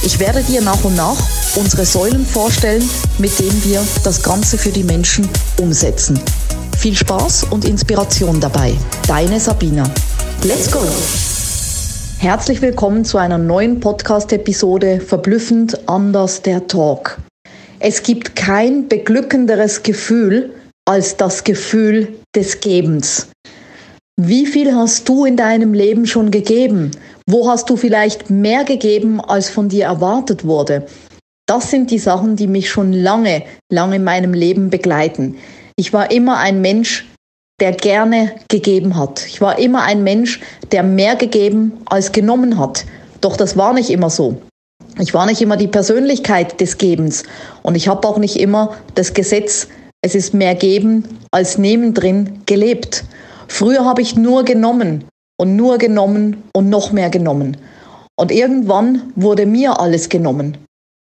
Ich werde dir nach und nach unsere Säulen vorstellen, mit denen wir das Ganze für die Menschen umsetzen. Viel Spaß und Inspiration dabei. Deine Sabina. Let's go! Herzlich willkommen zu einer neuen Podcast-Episode Verblüffend anders der Talk. Es gibt kein beglückenderes Gefühl als das Gefühl des Gebens. Wie viel hast du in deinem Leben schon gegeben? Wo hast du vielleicht mehr gegeben, als von dir erwartet wurde? Das sind die Sachen, die mich schon lange, lange in meinem Leben begleiten. Ich war immer ein Mensch, der gerne gegeben hat. Ich war immer ein Mensch, der mehr gegeben als genommen hat. Doch das war nicht immer so. Ich war nicht immer die Persönlichkeit des Gebens und ich habe auch nicht immer das Gesetz, es ist mehr geben als nehmen drin gelebt. Früher habe ich nur genommen und nur genommen und noch mehr genommen. Und irgendwann wurde mir alles genommen.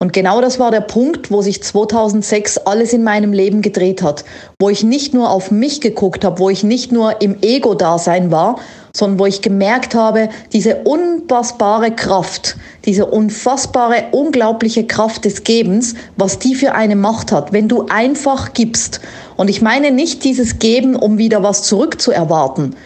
Und genau das war der Punkt, wo sich 2006 alles in meinem Leben gedreht hat, wo ich nicht nur auf mich geguckt habe, wo ich nicht nur im Ego-Dasein war, sondern wo ich gemerkt habe, diese unfassbare Kraft, diese unfassbare, unglaubliche Kraft des Gebens, was die für eine Macht hat, wenn du einfach gibst. Und ich meine nicht dieses Geben, um wieder was zurückzuerwarten,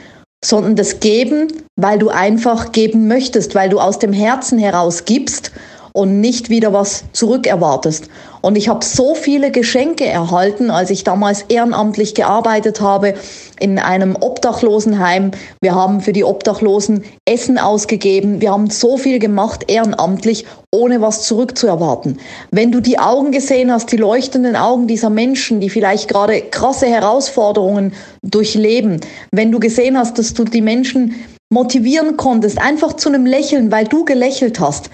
sondern das Geben, weil du einfach geben möchtest, weil du aus dem Herzen heraus gibst und nicht wieder was zurückerwartest. Und ich habe so viele Geschenke erhalten, als ich damals ehrenamtlich gearbeitet habe in einem Obdachlosenheim. Wir haben für die Obdachlosen Essen ausgegeben. Wir haben so viel gemacht ehrenamtlich, ohne was zurückzuerwarten. Wenn du die Augen gesehen hast, die leuchtenden Augen dieser Menschen, die vielleicht gerade krasse Herausforderungen durchleben, wenn du gesehen hast, dass du die Menschen motivieren konntest, einfach zu einem Lächeln, weil du gelächelt hast,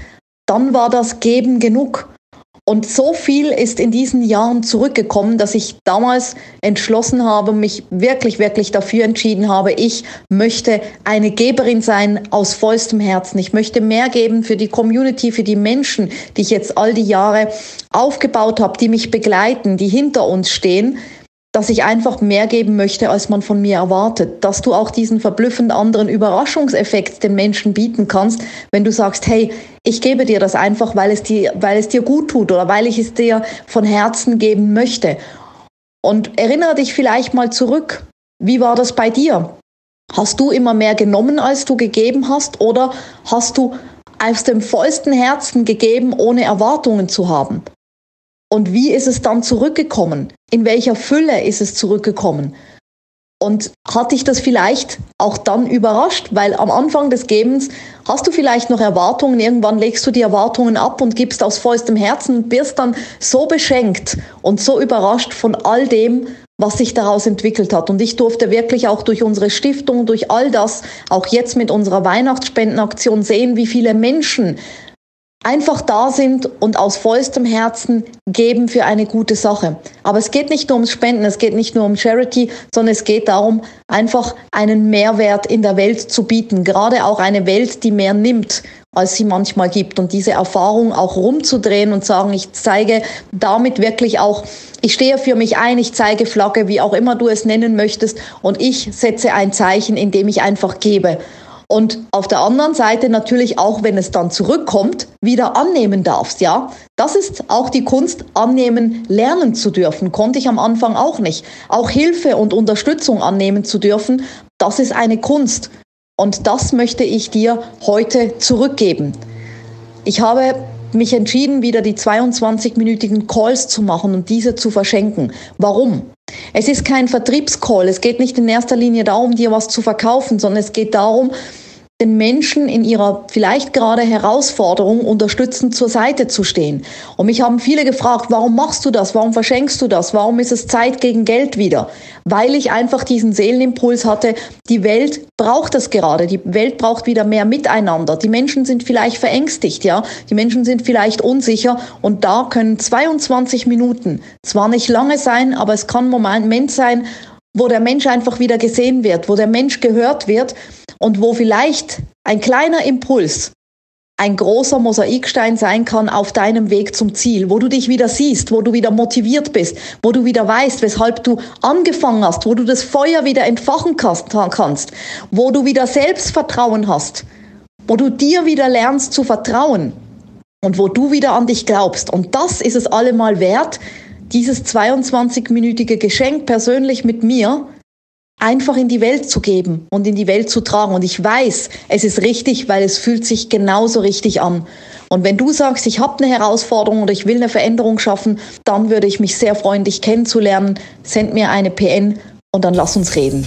dann war das Geben genug. Und so viel ist in diesen Jahren zurückgekommen, dass ich damals entschlossen habe, mich wirklich, wirklich dafür entschieden habe, ich möchte eine Geberin sein aus vollstem Herzen. Ich möchte mehr geben für die Community, für die Menschen, die ich jetzt all die Jahre aufgebaut habe, die mich begleiten, die hinter uns stehen dass ich einfach mehr geben möchte, als man von mir erwartet. Dass du auch diesen verblüffend anderen Überraschungseffekt den Menschen bieten kannst, wenn du sagst, hey, ich gebe dir das einfach, weil es dir, weil es dir gut tut oder weil ich es dir von Herzen geben möchte. Und erinnere dich vielleicht mal zurück. Wie war das bei dir? Hast du immer mehr genommen, als du gegeben hast? Oder hast du aus dem vollsten Herzen gegeben, ohne Erwartungen zu haben? Und wie ist es dann zurückgekommen? In welcher Fülle ist es zurückgekommen? Und hat dich das vielleicht auch dann überrascht? Weil am Anfang des Gebens hast du vielleicht noch Erwartungen, irgendwann legst du die Erwartungen ab und gibst aus vollstem Herzen und wirst dann so beschenkt und so überrascht von all dem, was sich daraus entwickelt hat. Und ich durfte wirklich auch durch unsere Stiftung, durch all das, auch jetzt mit unserer Weihnachtsspendenaktion sehen, wie viele Menschen einfach da sind und aus vollstem Herzen geben für eine gute Sache. Aber es geht nicht nur ums Spenden, es geht nicht nur um Charity, sondern es geht darum, einfach einen Mehrwert in der Welt zu bieten. Gerade auch eine Welt, die mehr nimmt, als sie manchmal gibt. Und diese Erfahrung auch rumzudrehen und sagen, ich zeige damit wirklich auch, ich stehe für mich ein, ich zeige Flagge, wie auch immer du es nennen möchtest, und ich setze ein Zeichen, indem ich einfach gebe und auf der anderen Seite natürlich auch, wenn es dann zurückkommt, wieder annehmen darfst, ja. Das ist auch die Kunst, annehmen, lernen zu dürfen. Konnte ich am Anfang auch nicht. Auch Hilfe und Unterstützung annehmen zu dürfen, das ist eine Kunst. Und das möchte ich dir heute zurückgeben. Ich habe mich entschieden, wieder die 22-minütigen Calls zu machen und diese zu verschenken. Warum? Es ist kein Vertriebscall. Es geht nicht in erster Linie darum, dir was zu verkaufen, sondern es geht darum, den Menschen in ihrer vielleicht gerade Herausforderung unterstützend zur Seite zu stehen. Und mich haben viele gefragt, warum machst du das? Warum verschenkst du das? Warum ist es Zeit gegen Geld wieder? Weil ich einfach diesen Seelenimpuls hatte, die Welt braucht es gerade. Die Welt braucht wieder mehr Miteinander. Die Menschen sind vielleicht verängstigt, ja. Die Menschen sind vielleicht unsicher und da können 22 Minuten zwar nicht lange sein, aber es kann ein Moment sein, wo der Mensch einfach wieder gesehen wird, wo der Mensch gehört wird und wo vielleicht ein kleiner Impuls ein großer Mosaikstein sein kann auf deinem Weg zum Ziel, wo du dich wieder siehst, wo du wieder motiviert bist, wo du wieder weißt, weshalb du angefangen hast, wo du das Feuer wieder entfachen kannst, wo du wieder Selbstvertrauen hast, wo du dir wieder lernst zu vertrauen und wo du wieder an dich glaubst. Und das ist es allemal wert, dieses 22-minütige Geschenk persönlich mit mir einfach in die Welt zu geben und in die Welt zu tragen. Und ich weiß, es ist richtig, weil es fühlt sich genauso richtig an. Und wenn du sagst, ich habe eine Herausforderung oder ich will eine Veränderung schaffen, dann würde ich mich sehr freuen, dich kennenzulernen. Send mir eine PN und dann lass uns reden.